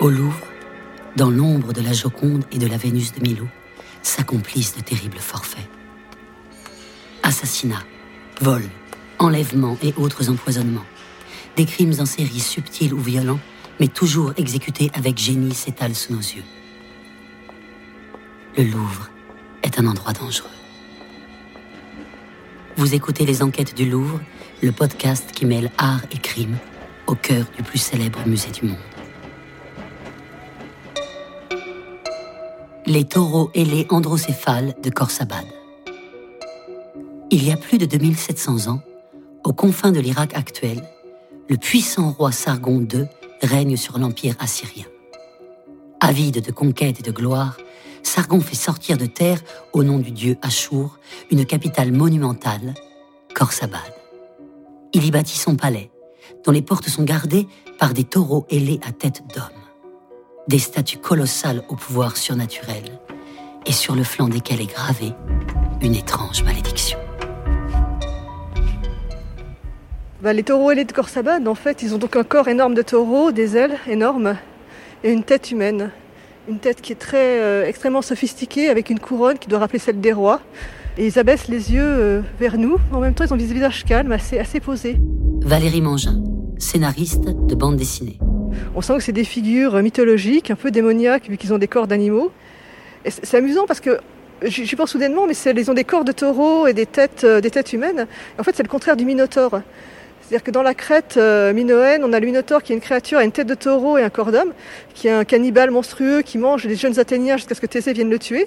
Au Louvre, dans l'ombre de la Joconde et de la Vénus de Milo, s'accomplissent de terribles forfaits. Assassinats, vols, enlèvements et autres empoisonnements. Des crimes en série subtils ou violents, mais toujours exécutés avec génie s'étalent sous nos yeux. Le Louvre est un endroit dangereux. Vous écoutez Les Enquêtes du Louvre, le podcast qui mêle art et crime au cœur du plus célèbre musée du monde. Les taureaux ailés androcéphales de Khorsabad. Il y a plus de 2700 ans, aux confins de l'Irak actuel, le puissant roi Sargon II règne sur l'empire assyrien. Avide de conquête et de gloire, Sargon fait sortir de terre, au nom du dieu Ashur, une capitale monumentale, Khorsabad. Il y bâtit son palais, dont les portes sont gardées par des taureaux ailés à tête d'homme des statues colossales au pouvoir surnaturel, et sur le flanc desquelles est gravée une étrange malédiction. Bah, les taureaux ailés de Khorsabad, en fait, ils ont donc un corps énorme de taureau, des ailes énormes et une tête humaine. Une tête qui est très euh, extrêmement sophistiquée avec une couronne qui doit rappeler celle des rois. Et ils abaissent les yeux euh, vers nous. En même temps, ils ont des visages calmes, assez, assez posés. Valérie Mangin, scénariste de bande dessinée. On sent que c'est des figures mythologiques, un peu démoniaques, vu qu'ils ont des corps d'animaux. c'est amusant parce que je pense soudainement, mais ils ont des corps de taureaux et des têtes, euh, des têtes humaines. En fait, c'est le contraire du minotaure. C'est-à-dire que dans la crête euh, minoenne, on a le Minotaure qui est une créature à une tête de taureau et un corps d'homme, qui est un cannibale monstrueux qui mange les jeunes Athéniens jusqu'à ce que Thésée vienne le tuer,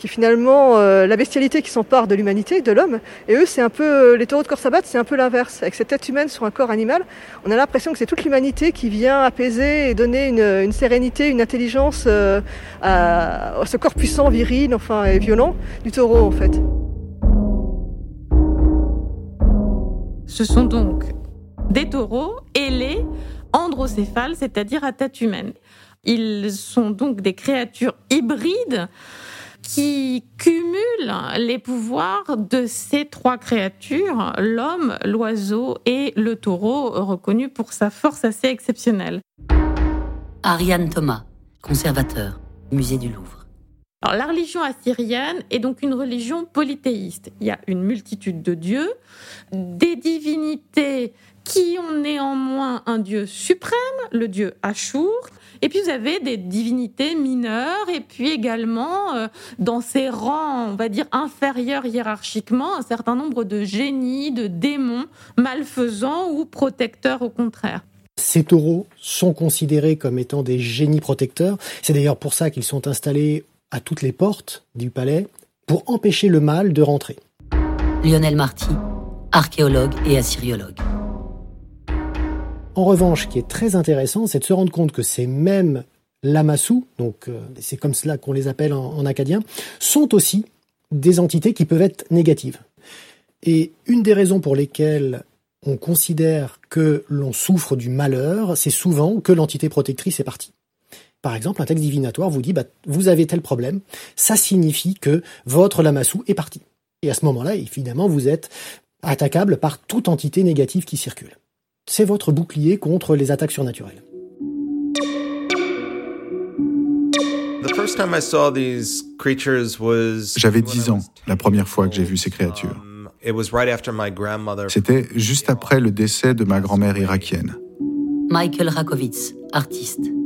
qui est finalement euh, la bestialité qui s'empare de l'humanité, de l'homme. Et eux, c'est un peu, euh, les taureaux de Corsabat, c'est un peu l'inverse. Avec cette tête humaine sur un corps animal, on a l'impression que c'est toute l'humanité qui vient apaiser et donner une, sérénité, une intelligence à, à ce corps puissant, viril, enfin, et violent du taureau, en fait. Ce sont donc des taureaux ailés androcéphales, c'est-à-dire à tête humaine. Ils sont donc des créatures hybrides qui cumulent les pouvoirs de ces trois créatures, l'homme, l'oiseau et le taureau, reconnu pour sa force assez exceptionnelle. Ariane Thomas, conservateur, musée du Louvre. Alors, la religion assyrienne est donc une religion polythéiste. Il y a une multitude de dieux, des divinités qui ont néanmoins un dieu suprême, le dieu Ashur. Et puis vous avez des divinités mineures, et puis également euh, dans ces rangs, on va dire inférieurs hiérarchiquement, un certain nombre de génies, de démons, malfaisants ou protecteurs au contraire. Ces taureaux sont considérés comme étant des génies protecteurs. C'est d'ailleurs pour ça qu'ils sont installés à toutes les portes du palais pour empêcher le mal de rentrer. Lionel Marty, archéologue et assyriologue. En revanche, ce qui est très intéressant, c'est de se rendre compte que ces mêmes lamassous, donc euh, c'est comme cela qu'on les appelle en, acadien, sont aussi des entités qui peuvent être négatives. Et une des raisons pour lesquelles on considère que l'on souffre du malheur, c'est souvent que l'entité protectrice est partie. Par exemple, un texte divinatoire vous dit bah, vous avez tel problème, ça signifie que votre lamassou est parti. Et à ce moment-là, évidemment, vous êtes attaquable par toute entité négative qui circule c'est votre bouclier contre les attaques surnaturelles. J'avais 10 ans la première fois que j'ai vu ces créatures. Um, C'était juste après le décès de ma grand-mère irakienne. Michael Rakowitz, artiste.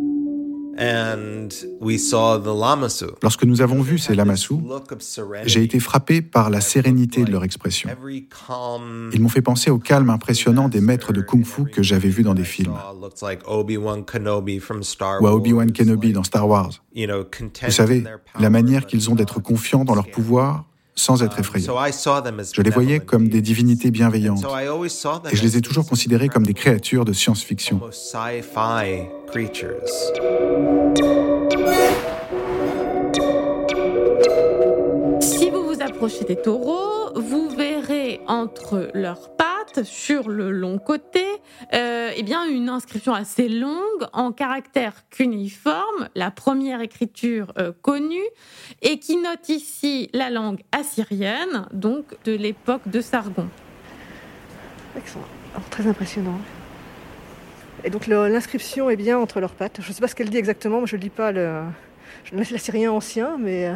Lorsque nous avons vu ces lamassous, j'ai été frappé par la sérénité de leur expression. Ils m'ont fait penser au calme impressionnant des maîtres de kung-fu que j'avais vus dans des films. Ou à Obi-Wan Kenobi dans Star Wars. Vous savez, la manière qu'ils ont d'être confiants dans leur pouvoir sans être effrayants. Je les voyais comme des divinités bienveillantes et je les ai toujours considérés comme des créatures de science-fiction. Si vous vous approchez des taureaux, vous verrez entre leurs pattes, sur le long côté, euh, eh bien une inscription assez longue en caractère cunéiforme, la première écriture euh, connue, et qui note ici la langue assyrienne, donc de l'époque de Sargon. Excellent. très impressionnant. Et donc l'inscription est bien entre leurs pattes. Je ne sais pas ce qu'elle dit exactement, je ne lis pas le, l'assyrien ancien, mais euh,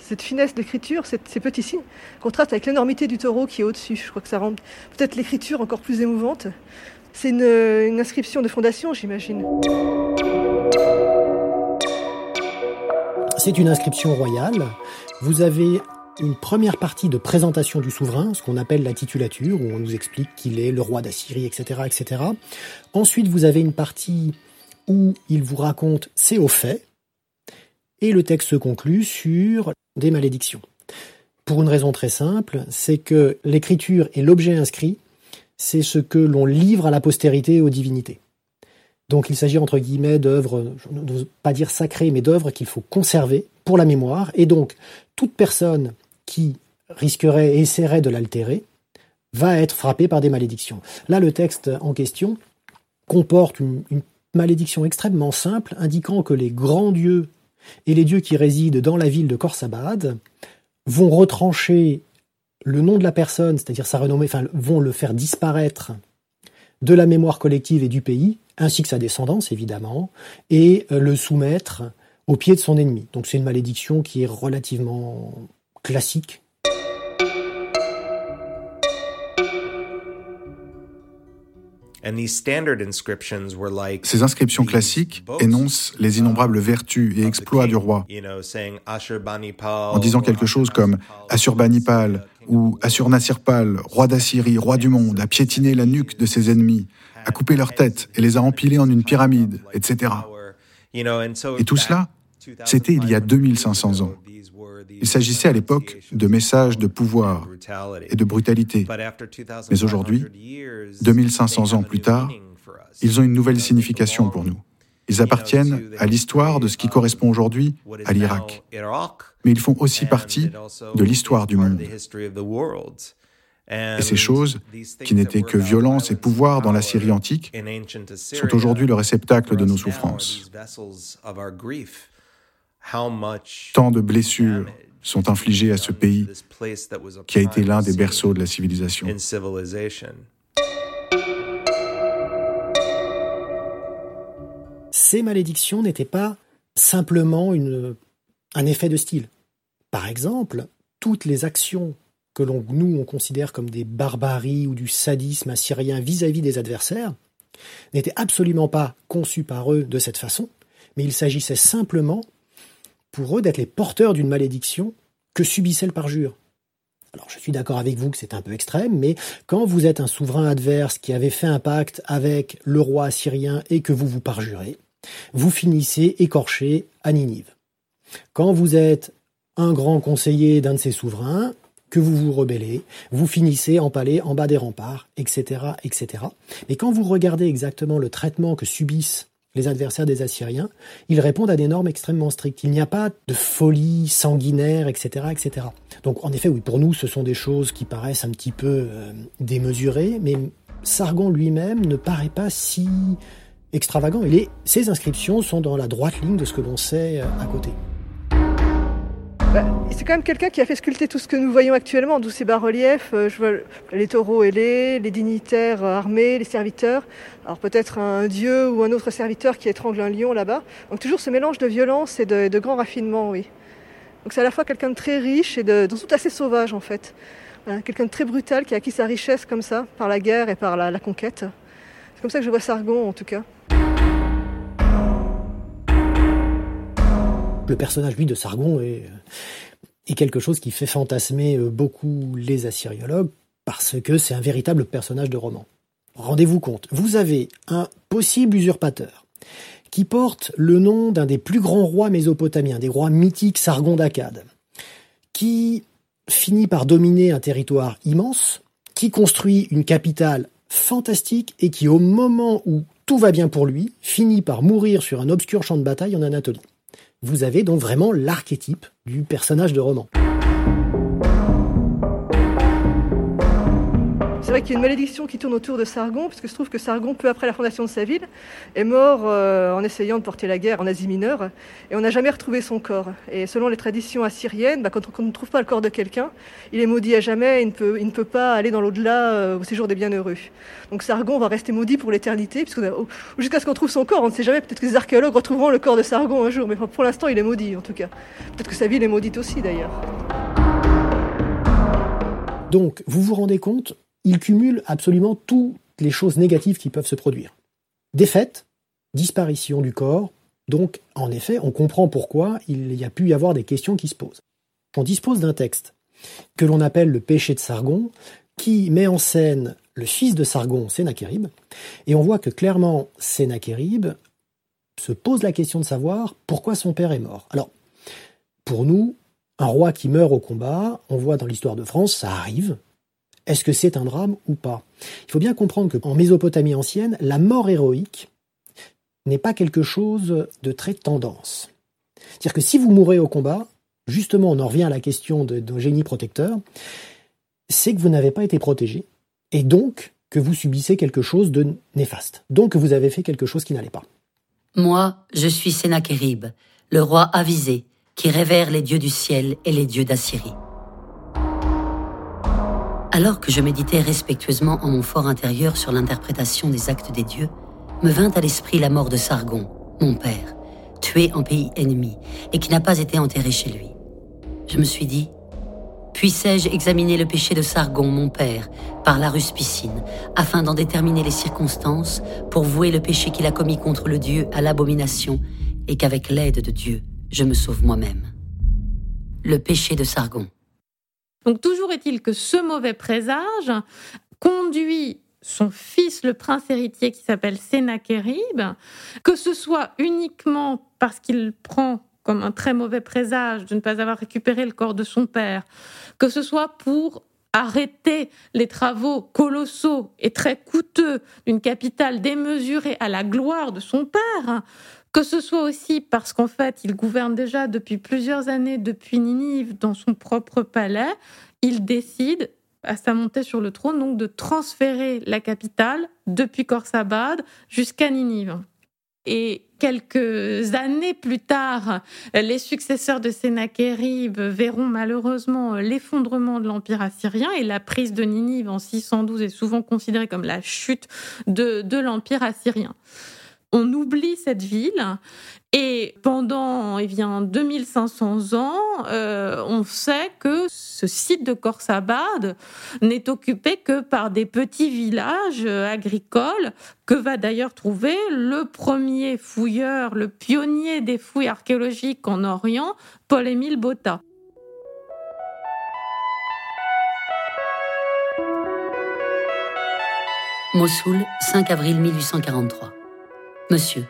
cette finesse d'écriture, ces petits signes, contraste avec l'énormité du taureau qui est au-dessus. Je crois que ça rend peut-être l'écriture encore plus émouvante. C'est une, inscription de fondation, j'imagine. C'est une inscription royale. Vous avez une première partie de présentation du souverain, ce qu'on appelle la titulature, où on nous explique qu'il est le roi d'Assyrie, etc., etc. Ensuite, vous avez une partie où il vous raconte ses hauts faits, et le texte se conclut sur des malédictions. Pour une raison très simple, c'est que l'écriture et l'objet inscrit, c'est ce que l'on livre à la postérité et aux divinités. Donc il s'agit entre guillemets d'œuvres, je n'ose pas dire sacrées, mais d'œuvres qu'il faut conserver pour la mémoire. Et donc toute personne qui risquerait et essaierait de l'altérer va être frappée par des malédictions. Là, le texte en question comporte une, une malédiction extrêmement simple indiquant que les grands dieux et les dieux qui résident dans la ville de Khorsabad vont retrancher le nom de la personne, c'est-à-dire sa renommée, enfin, vont le faire disparaître de la mémoire collective et du pays, ainsi que sa descendance évidemment, et euh, le soumettre au pied de son ennemi. Donc c'est une malédiction qui est relativement classique Ces inscriptions classiques énoncent les innombrables vertus et exploits du roi, en disant quelque chose comme Assurbanipal ou Assurnasirpal, roi d'Assyrie, roi du monde, a piétiné la nuque de ses ennemis, a coupé leur tête et les a empilés en une pyramide, etc. Et tout cela, c'était il y a 2500 ans. Il s'agissait à l'époque de messages de pouvoir et de brutalité. Mais aujourd'hui, 2500 ans plus tard, ils ont une nouvelle signification pour nous. Ils appartiennent à l'histoire de ce qui correspond aujourd'hui à l'Irak. Mais ils font aussi partie de l'histoire du monde. Et ces choses, qui n'étaient que violence et pouvoir dans la Syrie antique, sont aujourd'hui le réceptacle de nos souffrances. Tant de blessures sont infligées à ce pays qui a été l'un des berceaux de la civilisation. Ces malédictions n'étaient pas simplement un effet de style. Par exemple, toutes les actions que l'on, nous, on considère comme des barbaries ou du sadisme assyrien vis-à-vis des adversaires, n'étaient absolument pas conçues par eux de cette façon, mais il s'agissait simplement pour eux d'être les porteurs d'une malédiction que subissait le parjure. Alors je suis d'accord avec vous que c'est un peu extrême, mais quand vous êtes un souverain adverse qui avait fait un pacte avec le roi assyrien et que vous vous parjurez, vous finissez écorché à Ninive. Quand vous êtes un grand conseiller d'un de ces souverains, que vous vous rebellez, vous finissez empalé en bas des remparts, etc., etc. Mais quand vous regardez exactement le traitement que subissent les adversaires des Assyriens, ils répondent à des normes extrêmement strictes. Il n'y a pas de folie sanguinaire, etc., etc. Donc, en effet, oui, pour nous, ce sont des choses qui paraissent un petit peu euh, démesurées, mais Sargon lui-même ne paraît pas si extravagant. Et ces inscriptions sont dans la droite ligne de ce que l'on sait euh, à côté. Bah, c'est quand même quelqu'un qui a fait sculpter tout ce que nous voyons actuellement, d'où ces bas-reliefs. Euh, les taureaux ailés, les dignitaires euh, armés, les serviteurs. Alors peut-être un dieu ou un autre serviteur qui étrangle un lion là-bas. Donc toujours ce mélange de violence et de, de grand raffinement, oui. Donc c'est à la fois quelqu'un de très riche et de, tout assez sauvage en fait. quelqu'un de très brutal qui a acquis sa richesse comme ça, par la guerre et par la conquête. C'est comme ça que je vois Sargon en tout cas. Le personnage, lui, de Sargon est, quelque chose qui fait fantasmer euh, beaucoup les assyriologues parce que c'est un véritable personnage de roman. Rendez-vous compte, vous avez un possible usurpateur qui porte le nom d'un des plus grands rois mésopotamiens, des rois mythiques Sargon d'Akkad, qui finit par dominer un territoire immense, qui construit une capitale fantastique et qui, au moment où tout va bien pour lui, finit par mourir sur un obscur champ de bataille en Anatolie. Vous avez donc vraiment l'archétype du personnage de roman. C'est vrai qu'il y a une malédiction qui tourne autour de Sargon, parce que je trouve que Sargon, peu après la fondation de sa ville, est mort euh, en essayant de porter la guerre en Asie mineure, et on n'a jamais retrouvé son corps. Et selon les traditions assyriennes, bah, quand, on, ne trouve pas le corps de quelqu'un, il est maudit à jamais, il ne peut, pas aller dans l'au-delà euh, au séjour des bienheureux. Donc Sargon va rester maudit pour l'éternité, jusqu'à ce qu'on trouve son corps. On ne sait jamais, peut-être que les archéologues retrouveront le corps de Sargon un jour, mais pour l'instant, il est maudit en tout cas. Peut-être que sa ville est maudite aussi d'ailleurs. Donc, vous vous rendez compte, il cumule absolument toutes les choses négatives qui peuvent se produire. Défaite, disparition du corps, donc en effet, on comprend pourquoi il y a pu y avoir des questions qui se posent. On dispose d'un texte que l'on appelle le péché de Sargon, qui met en scène le fils de Sargon, Sénachérib, et on voit que clairement Sénachérib se pose la question de savoir pourquoi son père est mort. Alors, pour nous, un roi qui meurt au combat, on voit dans l'histoire de France, ça arrive. Est-ce que c'est un drame ou pas? Il faut bien comprendre qu'en Mésopotamie ancienne, la mort héroïque n'est pas quelque chose de très tendance. C'est-à-dire que si vous mourrez au combat, justement, on en revient à la question de génie protecteur, c'est que vous n'avez pas été protégé, et donc que vous subissez quelque chose de néfaste. Donc que vous avez fait quelque chose qui n'allait pas. Moi, je suis Sénachérib, le roi avisé, qui révère les dieux du ciel et les dieux d'Assyrie. Alors que je méditais respectueusement en mon fort intérieur sur l'interprétation des actes des dieux, me vint à l'esprit la mort de Sargon, mon père, tué en pays ennemi et qui n'a pas été enterré chez lui. Je me suis dit, puissais-je examiner le péché de Sargon, mon père, par la ruspicine, afin d'en déterminer les circonstances pour vouer le péché qu'il a commis contre le Dieu à l'abomination et qu'avec l'aide de Dieu, je me sauve moi-même. Le péché de Sargon. Donc toujours est-il que ce mauvais présage conduit son fils, le prince héritier qui s'appelle Sénachérib, que ce soit uniquement parce qu'il prend comme un très mauvais présage de ne pas avoir récupéré le corps de son père, que ce soit pour arrêter les travaux colossaux et très coûteux d'une capitale démesurée à la gloire de son père, que ce soit aussi parce qu'en fait, il gouverne déjà depuis plusieurs années depuis Ninive dans son propre palais, il décide à sa montée sur le trône donc de transférer la capitale depuis Khorsabad jusqu'à Ninive. Et quelques années plus tard, les successeurs de Sénachérib verront malheureusement l'effondrement de l'Empire assyrien et la prise de Ninive en 612 est souvent considérée comme la chute de l'Empire assyrien on oublie cette ville et pendant eh bien, 2500 ans, euh, on sait que ce site de Khorsabad n'est occupé que par des petits villages agricoles que va d'ailleurs trouver le premier fouilleur, le pionnier des fouilles archéologiques en Orient, Paul-Émile Botta. Mossoul, 5 avril 1843. Monsieur,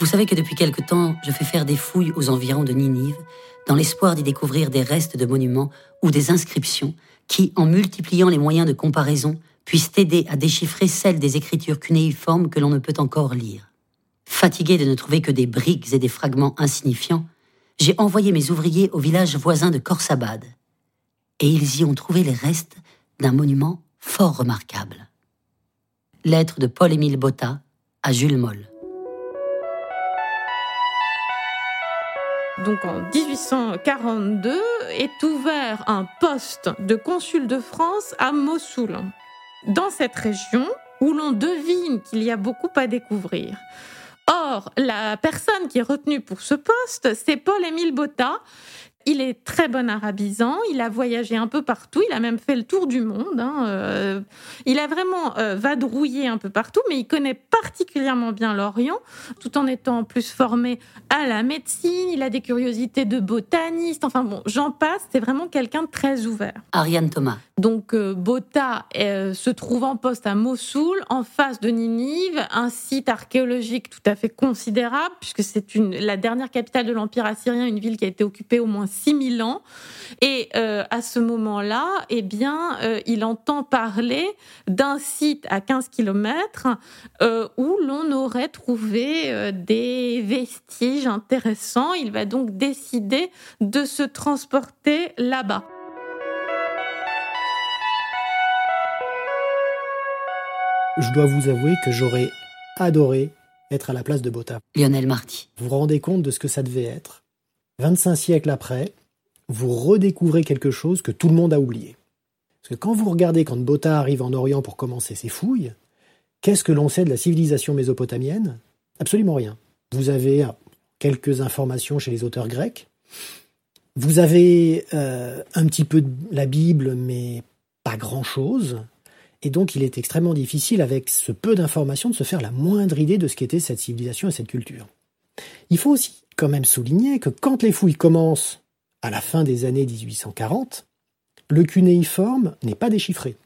vous savez que depuis quelque temps, je fais faire des fouilles aux environs de Ninive, dans l'espoir d'y découvrir des restes de monuments ou des inscriptions qui, en multipliant les moyens de comparaison, puissent aider à déchiffrer celles des écritures cunéiformes que l'on ne peut encore lire. Fatigué de ne trouver que des briques et des fragments insignifiants, j'ai envoyé mes ouvriers au village voisin de Khorsabad, et ils y ont trouvé les restes d'un monument fort remarquable. Lettre de Paul-Émile Botta à Jules Moll. Donc en 1842, est ouvert un poste de consul de France à Mossoul, dans cette région où l'on devine qu'il y a beaucoup à découvrir. Or, la personne qui est retenue pour ce poste, c'est Paul-Émile Botta, il est très bon arabisant, il a voyagé un peu partout, il a même fait le tour du monde. Hein, euh, il a vraiment euh, vadrouillé un peu partout, mais il connaît particulièrement bien l'Orient, tout en étant plus formé à la médecine. Il a des curiosités de botaniste. Enfin bon, j'en passe. C'est vraiment quelqu'un de très ouvert. Ariane Thomas. Donc euh, Bota se trouve en poste à Mossoul, en face de Ninive, un site archéologique tout à fait considérable, puisque c'est la dernière capitale de l'Empire assyrien, une ville qui a été occupée au moins 6000 ans. Et euh, à ce moment-là, eh bien, euh, il entend parler d'un site à 15 km euh, où l'on aurait trouvé des vestiges intéressants. Il va donc décider de se transporter là-bas. je dois vous avouer que j'aurais adoré être à la place de Botta. Lionel Marty. Vous vous rendez compte de ce que ça devait être? 25 siècles après, vous redécouvrez quelque chose que tout le monde a oublié. Parce que quand vous regardez quand Botta arrive en Orient pour commencer ses fouilles, qu'est-ce que l'on sait de la civilisation mésopotamienne? Absolument rien. Vous avez euh, quelques informations chez les auteurs grecs. Vous avez euh, un petit peu de la Bible, mais pas grand-chose. Et donc il est extrêmement difficile, avec ce peu d'informations, de se faire la moindre idée de ce qu'était cette civilisation et cette culture. Il faut aussi quand même souligner que quand les fouilles commencent à la fin des années 1840, le cunéiforme n'est pas déchiffré.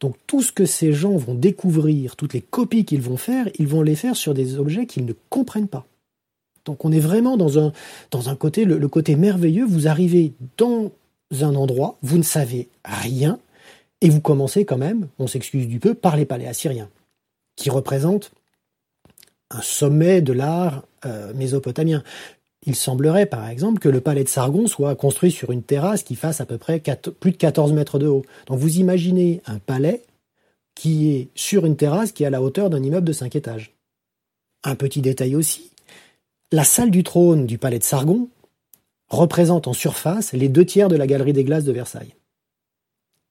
Donc tout ce que ces gens vont découvrir, toutes les copies qu'ils vont faire, ils vont les faire sur des objets qu'ils ne comprennent pas. Donc on est vraiment dans un, dans un côté, le, côté merveilleux, vous arrivez dans un endroit, vous ne savez rien, et vous commencez quand même, on s'excuse du peu, par les palais assyriens, qui représentent un sommet de l'art euh, mésopotamien. Il semblerait, par exemple, que le palais de Sargon soit construit sur une terrasse qui fasse à peu près plus de 14 mètres de haut. Donc vous imaginez un palais qui est sur une terrasse qui est à la hauteur d'un immeuble de 5 étages. Un petit détail aussi, la salle du trône du palais de Sargon représente en surface les deux tiers de la galerie des glaces de Versailles.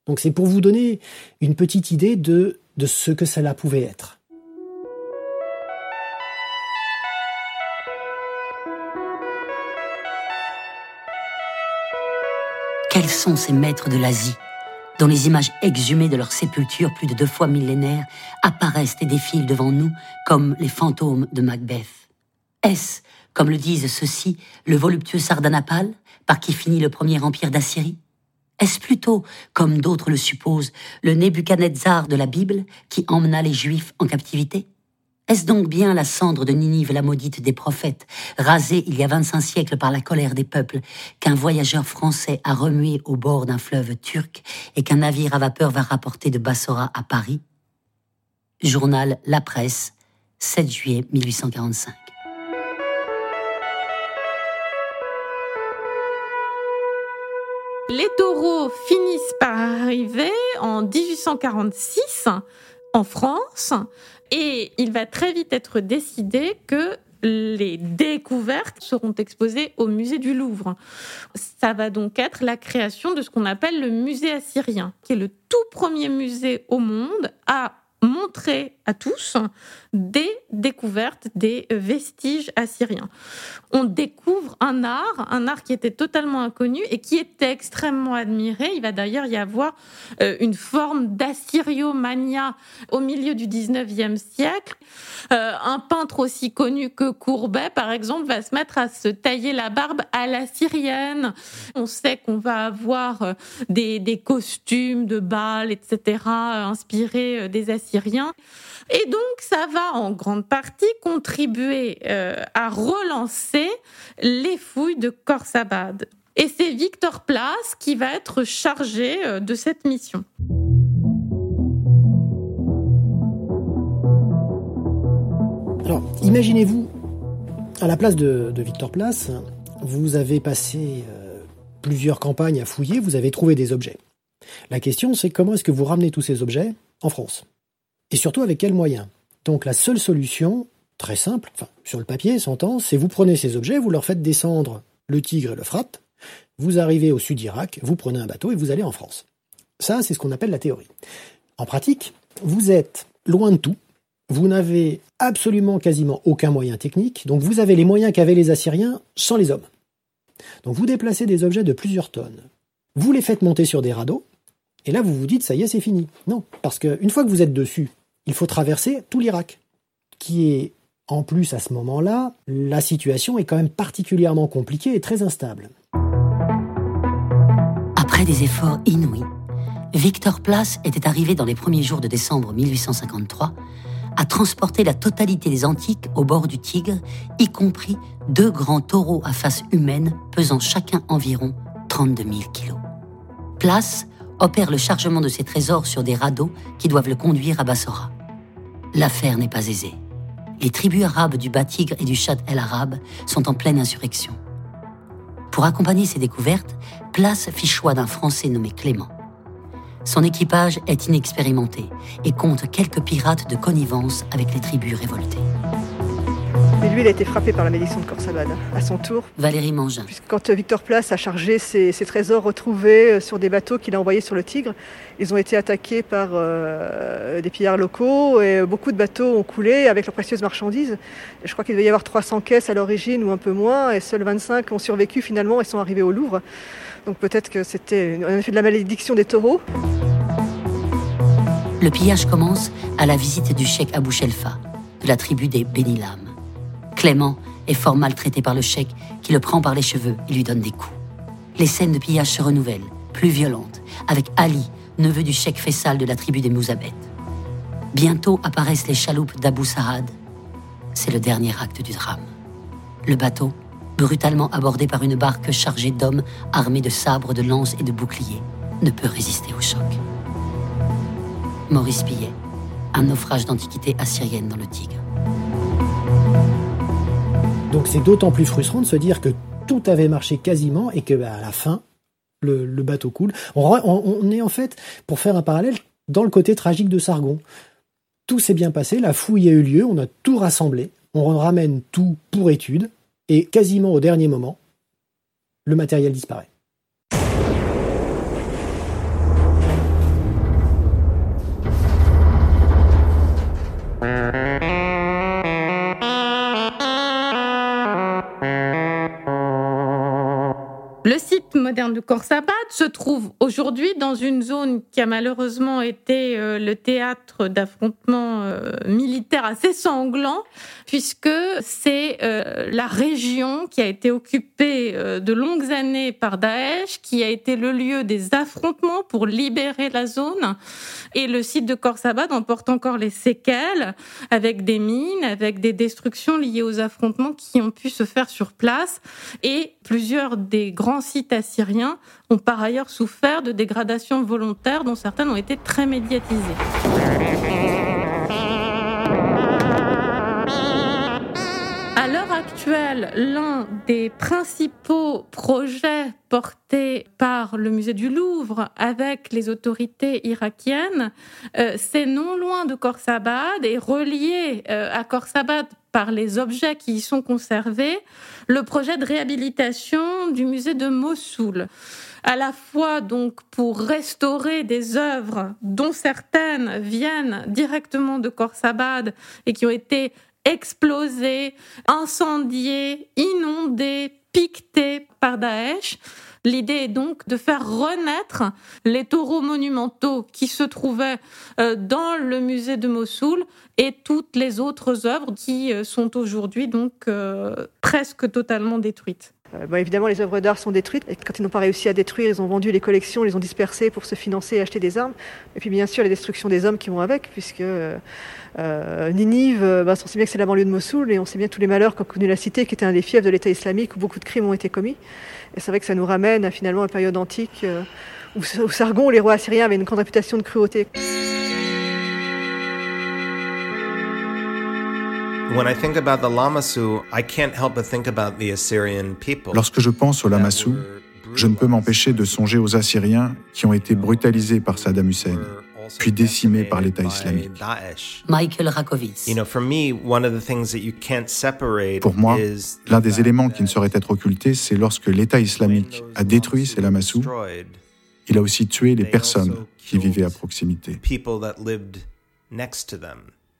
Donc c'est pour vous donner une petite idée de, de ce que cela pouvait être. Quels sont ces maîtres de l'Asie, dont les images exhumées de leur sépulture plus de deux fois millénaires apparaissent et défilent devant nous comme les fantômes de Macbeth. Est-ce, comme le disent ceux-ci, le voluptueux Sardanapale, par qui finit le premier empire d'Assyrie Est-ce plutôt, comme d'autres le supposent, le Nebuchadnezzar de la Bible qui emmena les Juifs en captivité est-ce donc bien la cendre de Ninive la maudite des prophètes, rasée il y a 25 siècles par la colère des peuples, qu'un voyageur français a remué au bord d'un fleuve turc et qu'un navire à vapeur va rapporter de Bassora à Paris? Journal La Presse, 7 juillet 1845. Les taureaux finissent par arriver en 1846 en France et il va très vite être décidé que les découvertes seront exposées au musée du Louvre. Ça va donc être la création de ce qu'on appelle le musée assyrien, qui est le tout premier musée au monde à montrer à tous des découvertes, des vestiges assyriens. On découvre un art, un art qui était totalement inconnu et qui était extrêmement admiré. Il va d'ailleurs y avoir euh, une forme d'assyriomania au milieu du 19e siècle. Euh, un peintre aussi connu que Courbet, par exemple, va se mettre à se tailler la barbe à la syrienne. On sait qu'on va avoir euh, des, des costumes de bal, etc., inspirés des Assyriens. Et donc, ça va en grande partie contribuer euh, à relancer les fouilles de Khorsabad. Et c'est Victor Place qui va être chargé euh, de cette mission. Alors, imaginez-vous, à la place de, Victor Place, vous avez passé euh, plusieurs campagnes à fouiller, vous avez trouvé des objets. La question, c'est comment est-ce que vous ramenez tous ces objets en France? Et surtout avec quels moyens Donc la seule solution, très simple, sur le papier, s'entend, c'est vous prenez ces objets, vous leur faites descendre le Tigre et le Frappe, vous arrivez au sud d'Irak, vous prenez un bateau et vous allez en France. Ça, c'est ce qu'on appelle la théorie. En pratique, vous êtes loin de tout, vous n'avez absolument quasiment aucun moyen technique, donc vous avez les moyens qu'avaient les Assyriens sans les hommes. Donc vous déplacez des objets de plusieurs tonnes, vous les faites monter sur des radeaux, et là, vous vous dites, ça y est, c'est fini. Non, parce qu'une fois que vous êtes dessus, il faut traverser tout l'Irak, qui est, en plus, à ce moment-là, la situation est quand même particulièrement compliquée et très instable. Après des efforts inouïs, Victor Place était arrivé dans les premiers jours de décembre 1853 à transporter la totalité des antiques au bord du Tigre, y compris deux grands taureaux à face humaine pesant chacun environ 32 000 kilos. Place opère le chargement de ses trésors sur des radeaux qui doivent le conduire à Bassora. L'affaire n'est pas aisée. Les tribus arabes du Bas-Tigre et du Chad el-Arabe sont en pleine insurrection. Pour accompagner ces découvertes, Place fit choix d'un Français nommé Clément. Son équipage est inexpérimenté et compte quelques pirates de connivence avec les tribus révoltées. Mais lui, il a été frappé par la malédiction de Corsabad, à son tour. Valérie Mangin. Quand Victor Place a chargé ses, trésors retrouvés euh, sur des bateaux qu'il a envoyés sur le Tigre, ils ont été attaqués par euh, des pillards locaux et beaucoup de bateaux ont coulé avec leurs précieuses marchandises. je crois qu'il devait y avoir 300 caisses à l'origine ou un peu moins et seuls 25 ont survécu finalement et sont arrivés au Louvre. Donc peut-être que c'était un effet de la malédiction des taureaux. Le pillage commence à la visite du cheikh Abou Shelfa, de la tribu des Benilam. Clément est fort maltraité par le cheikh qui le prend par les cheveux et lui donne des coups. Les scènes de pillage se renouvellent, plus violentes, avec Ali, neveu du cheikh Fessal de la tribu des Mouzabet. Bientôt apparaissent les chaloupes d'Abou Saad. C'est le dernier acte du drame. Le bateau, brutalement abordé par une barque chargée d'hommes armés de sabres, de lances et de boucliers, ne peut résister au choc. Maurice Pillet, un naufrage d'antiquité assyrienne dans le Tigre. Donc c'est d'autant plus frustrant de se dire que tout avait marché quasiment et que bah, à la fin, le, bateau coule. On, est en fait, pour faire un parallèle, dans le côté tragique de Sargon. Tout s'est bien passé, la fouille a eu lieu, on a tout rassemblé, on ramène tout pour étude, et quasiment au dernier moment, le matériel disparaît. Site moderne de Khorsabad se trouve aujourd'hui dans une zone qui a malheureusement été euh, le théâtre d'affrontements euh, militaires assez sanglants, puisque c'est euh, la région qui a été occupée de longues années par Daesh, qui a été le lieu des affrontements pour libérer la zone. Et le site de Khorsabad en porte encore les séquelles, avec des mines, avec des destructions liées aux affrontements qui ont pu se faire sur place. Et plusieurs des grands sites assyriens ont par ailleurs souffert de dégradations volontaires dont certaines ont été très médiatisées. À l'heure actuelle, l'un des principaux projets portés par le musée du Louvre avec les autorités irakiennes, euh, c'est non loin de Khorsabad et relié euh, à Khorsabad par les objets qui y sont conservés, le projet de réhabilitation du musée de Mossoul. À la fois donc pour restaurer des œuvres dont certaines viennent directement de Khorsabad et qui ont été explosées, incendiées, inondées, piquetées par Daesh, L'idée est donc de faire renaître les taureaux monumentaux qui se trouvaient euh, dans le musée de Mossoul et toutes les autres œuvres qui euh, sont aujourd'hui donc euh, presque totalement détruites. Évidemment, les œuvres d'art sont détruites. Quand ils n'ont pas réussi à détruire, ils ont vendu les collections, les ont dispersées pour se financer et acheter des armes. Et puis, bien sûr, la destruction des hommes qui vont avec, puisque Ninive, bah, on sait bien que c'est la banlieue de Mossoul, et on sait bien tous les malheurs qu'a connu la cité, qui était un des fiefs de l'État islamique, où beaucoup de crimes ont été commis. Et c'est vrai que ça nous ramène à finalement une période antique euh, où, Sargon, les rois assyriens, avaient une grande réputation de cruauté. Lorsque je pense aux Lamassu, je ne peux m'empêcher de songer aux Assyriens qui ont été brutalisés par Saddam Hussein puis décimés par l'État islamique. Michael Rakovitz. Pour moi, l'un des éléments qui ne saurait être occulté, c'est lorsque l'État islamique a détruit ces lamassous, il a aussi tué les personnes qui vivaient à proximité.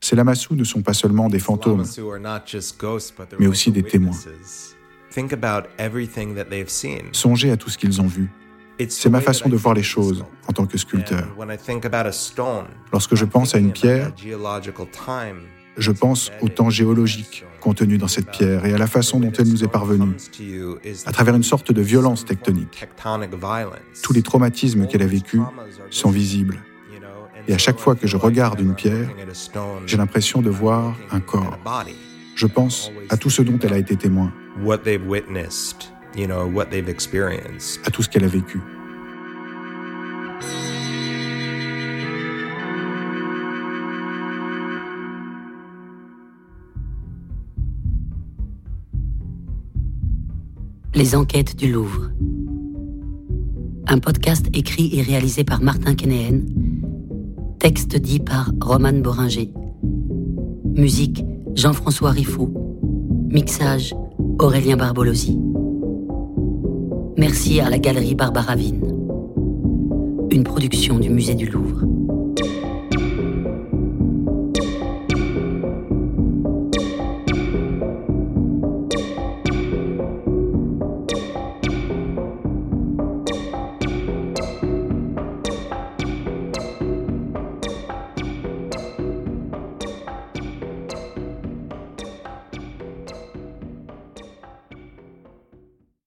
Ces lamassous ne sont pas seulement des fantômes, mais aussi des témoins. Songez à tout ce qu'ils ont vu, c'est ma façon de voir les choses en tant que sculpteur. Lorsque je pense à une pierre, je pense au temps géologique contenu dans cette pierre et à la façon dont elle nous est parvenue, à travers une sorte de violence tectonique. Tous les traumatismes qu'elle a vécus sont visibles. Et à chaque fois que je regarde une pierre, j'ai l'impression de voir un corps. Je pense à tout ce dont elle a été témoin à tout ce qu'elle a vécu. Les enquêtes du Louvre. Un podcast écrit et réalisé par Martin Kenéen. Texte dit par Roman Boringer. Musique Jean-François Riffaut. Mixage Aurélien Barbolosi. Merci à la galerie Barbara Vine. Une production du Musée du Louvre.